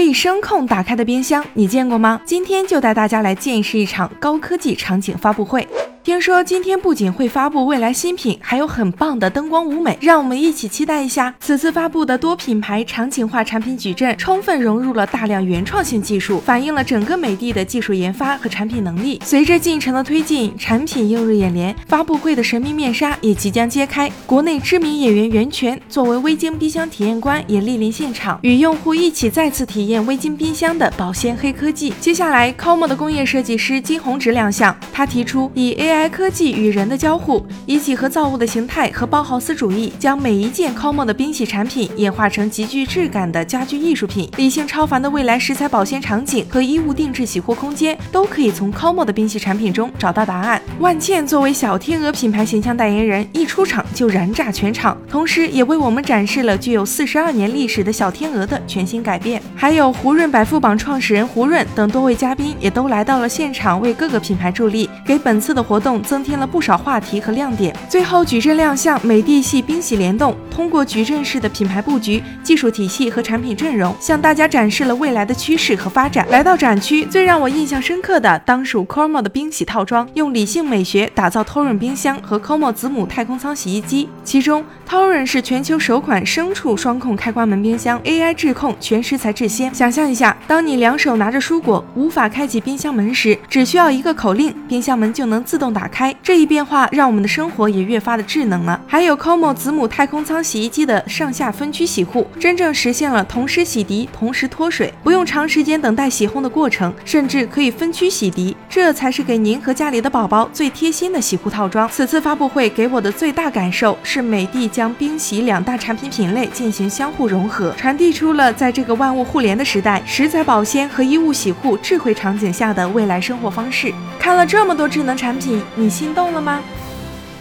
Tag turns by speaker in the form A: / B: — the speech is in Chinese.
A: 可以声控打开的冰箱，你见过吗？今天就带大家来见识一场高科技场景发布会。听说今天不仅会发布未来新品，还有很棒的灯光舞美，让我们一起期待一下。此次发布的多品牌场景化产品矩阵，充分融入了大量原创性技术，反映了整个美的的技术研发和产品能力。随着进程的推进，产品映入眼帘，发布会的神秘面纱也即将揭开。国内知名演员袁泉作为微晶冰箱体验官也莅临现场，与用户一起再次体验微晶冰箱的保鲜黑科技。接下来，COMO 的工业设计师金宏植亮相，他提出以 AI。AI 科技与人的交互，以几何造物的形态和包豪斯主义，将每一件 COMO 的冰洗产品演化成极具质感的家居艺术品。理性超凡的未来食材保鲜场景和衣物定制洗护空间，都可以从 COMO 的冰洗产品中找到答案。万茜作为小天鹅品牌形象代言人，一出场就燃炸全场，同时也为我们展示了具有四十二年历史的小天鹅的全新改变。还有胡润百富榜创始人胡润等多位嘉宾也都来到了现场，为各个品牌助力，给本次的活。动增添了不少话题和亮点。最后矩阵亮相，美的系冰洗联动，通过矩阵式的品牌布局、技术体系和产品阵容，向大家展示了未来的趋势和发展。来到展区，最让我印象深刻的当属 Cormo 的冰洗套装，用理性美学打造 Torun 冰箱和 Cormo 子母太空舱洗衣机。其中，Torun 是全球首款牲畜双控开关门冰箱，AI 智控，全食材制鲜。想象一下，当你两手拿着蔬果，无法开启冰箱门时，只需要一个口令，冰箱门就能自动。打开这一变化，让我们的生活也越发的智能了。还有 COMO 子母太空舱洗衣机的上下分区洗护，真正实现了同时洗涤、同时脱水，不用长时间等待洗烘的过程，甚至可以分区洗涤，这才是给您和家里的宝宝最贴心的洗护套装。此次发布会给我的最大感受是，美的将冰洗两大产品品类进行相互融合，传递出了在这个万物互联的时代，食材保鲜和衣物洗护智慧场景下的未来生活方式。看了这么多智能产品。你心动了吗？